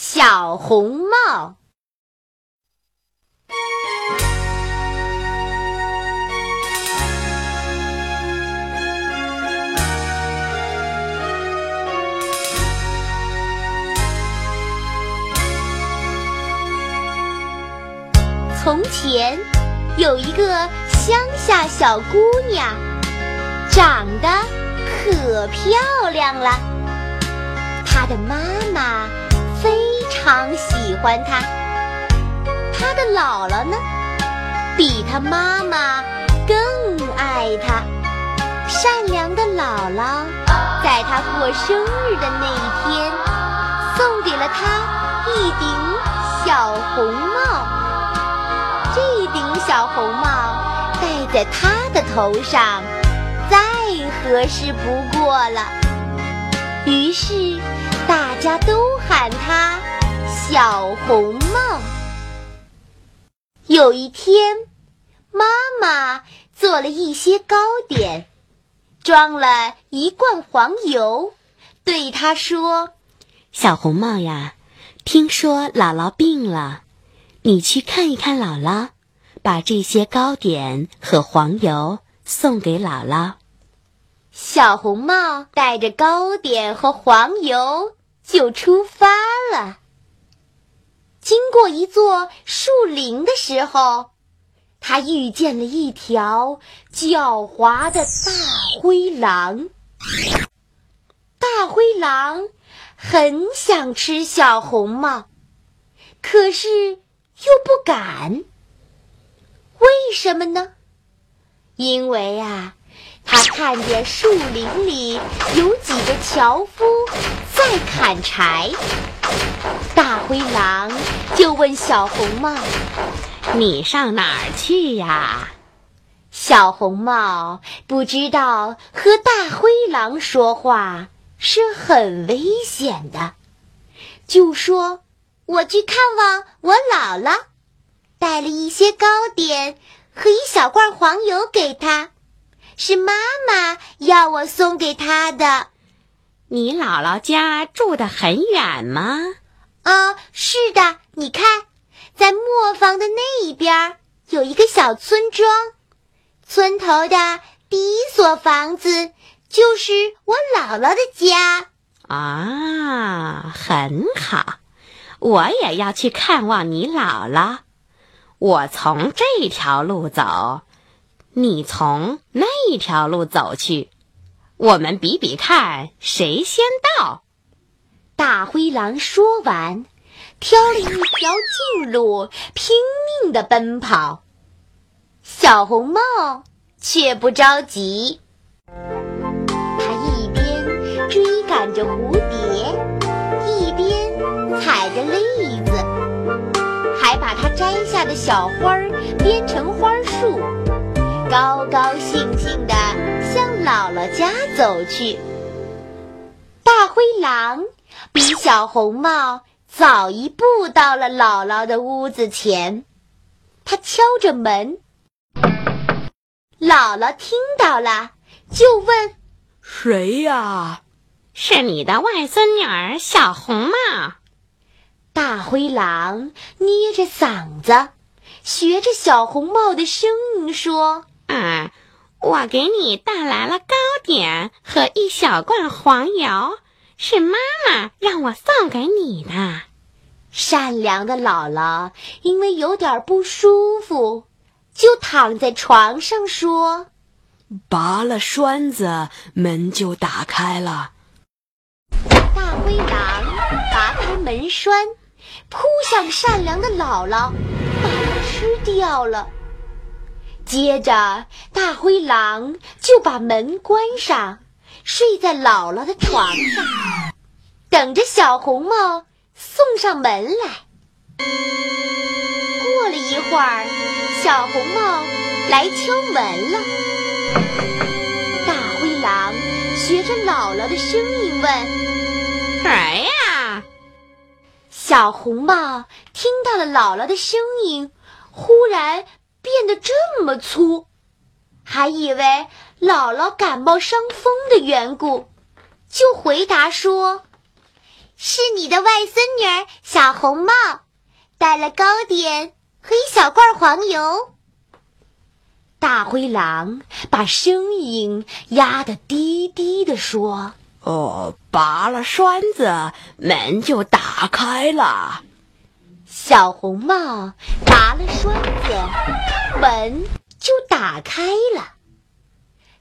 小红帽。从前有一个乡下小姑娘，长得可漂亮了。她的妈妈常喜欢他，他的姥姥呢，比他妈妈更爱他。善良的姥姥在他过生日的那一天，送给了他一顶小红帽。这顶小红帽戴在他的头上，再合适不过了。于是大家都喊他小红帽。有一天，妈妈做了一些糕点，装了一罐黄油，对他说：“小红帽呀，听说姥姥病了。”你去看一看姥姥，把这些糕点和黄油送给姥姥。小红帽带着糕点和黄油就出发了。经过一座树林的时候，他遇见了一条狡猾的大灰狼。大灰狼很想吃小红帽，可是。又不敢，为什么呢？因为啊，他看见树林里有几个樵夫在砍柴。大灰狼就问小红帽：“你上哪儿去呀？”小红帽不知道和大灰狼说话是很危险的，就说。我去看望我姥姥，带了一些糕点和一小罐黄油给她，是妈妈要我送给她的。你姥姥家住得很远吗？啊，是的。你看，在磨坊的那一边有一个小村庄，村头的第一所房子就是我姥姥的家。啊，很好。我也要去看望你姥姥。我从这条路走，你从那条路走去，我们比比看谁先到。大灰狼说完，挑了一条近路，拼命的奔跑。小红帽却不着急，他一边追赶着蝴蝶。一边踩着栗子，还把它摘下的小花儿编成花束，高高兴兴地向姥姥家走去。大灰狼比小红帽早一步到了姥姥的屋子前，他敲着门。姥姥听到了，就问：“谁呀？”“是你的外孙女儿小红帽。”大灰狼捏着嗓子，学着小红帽的声音说：“啊，我给你带来了糕点和一小罐黄油，是妈妈让我送给你的。”善良的姥姥因为有点不舒服，就躺在床上说：“拔了栓子，门就打开了。”大灰狼拔开门栓。扑向善良的姥姥，把它吃掉了。接着，大灰狼就把门关上，睡在姥姥的床上，等着小红帽送上门来。过了一会儿，小红帽来敲门了。大灰狼学着姥姥的声音问：“谁呀？”小红帽听到了姥姥的声音，忽然变得这么粗，还以为姥姥感冒伤风的缘故，就回答说：“是你的外孙女儿小红帽，带了糕点和一小罐黄油。大灰狼把声音压得低低的说：“哦，拔了栓子，门就打开了。”小红帽拔了栓子，门就打开了。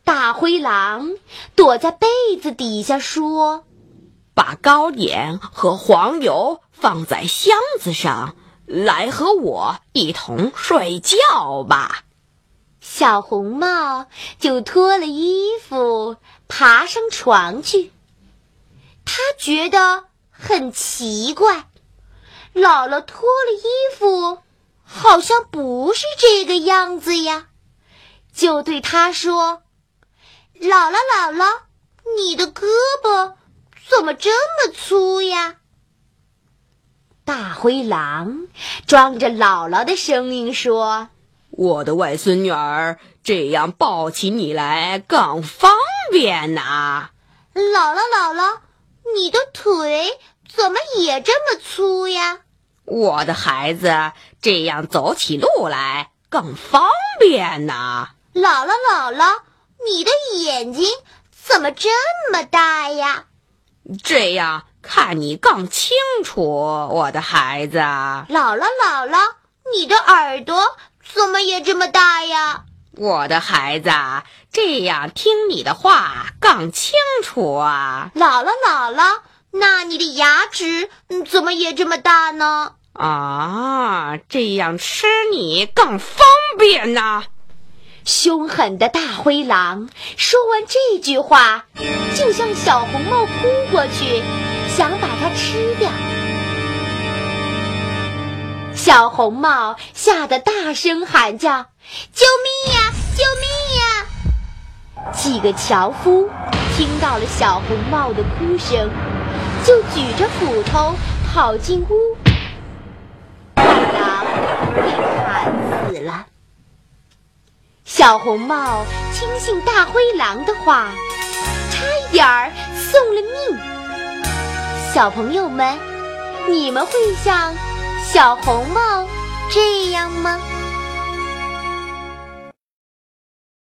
大灰狼躲在被子底下说：“把糕点和黄油放在箱子上，来和我一同睡觉吧。”小红帽就脱了衣服，爬上床去。他觉得很奇怪。姥姥脱了衣服，好像不是这个样子呀，就对他说：“姥姥，姥姥，你的胳膊怎么这么粗呀？”大灰狼装着姥姥的声音说：“我的外孙女儿，这样抱起你来更方便呐。”姥姥，姥姥，你的腿怎么也这么粗呀？我的孩子，这样走起路来更方便呐。姥姥，姥姥，你的眼睛怎么这么大呀？这样看你更清楚，我的孩子。姥姥，姥姥，你的耳朵怎么也这么大呀？我的孩子，这样听你的话更清楚啊。姥姥，姥姥，那你的牙齿怎么也这么大呢？啊，这样吃你更方便呐！凶狠的大灰狼说完这句话，就向小红帽扑过去，想把它吃掉。小红帽吓得大声喊叫：“救命呀！救命呀！”几个樵夫听到了小红帽的哭声，就举着斧头跑进屋。狼被砍死了。小红帽听信大灰狼的话，差一点儿送了命。小朋友们，你们会像小红帽这样吗？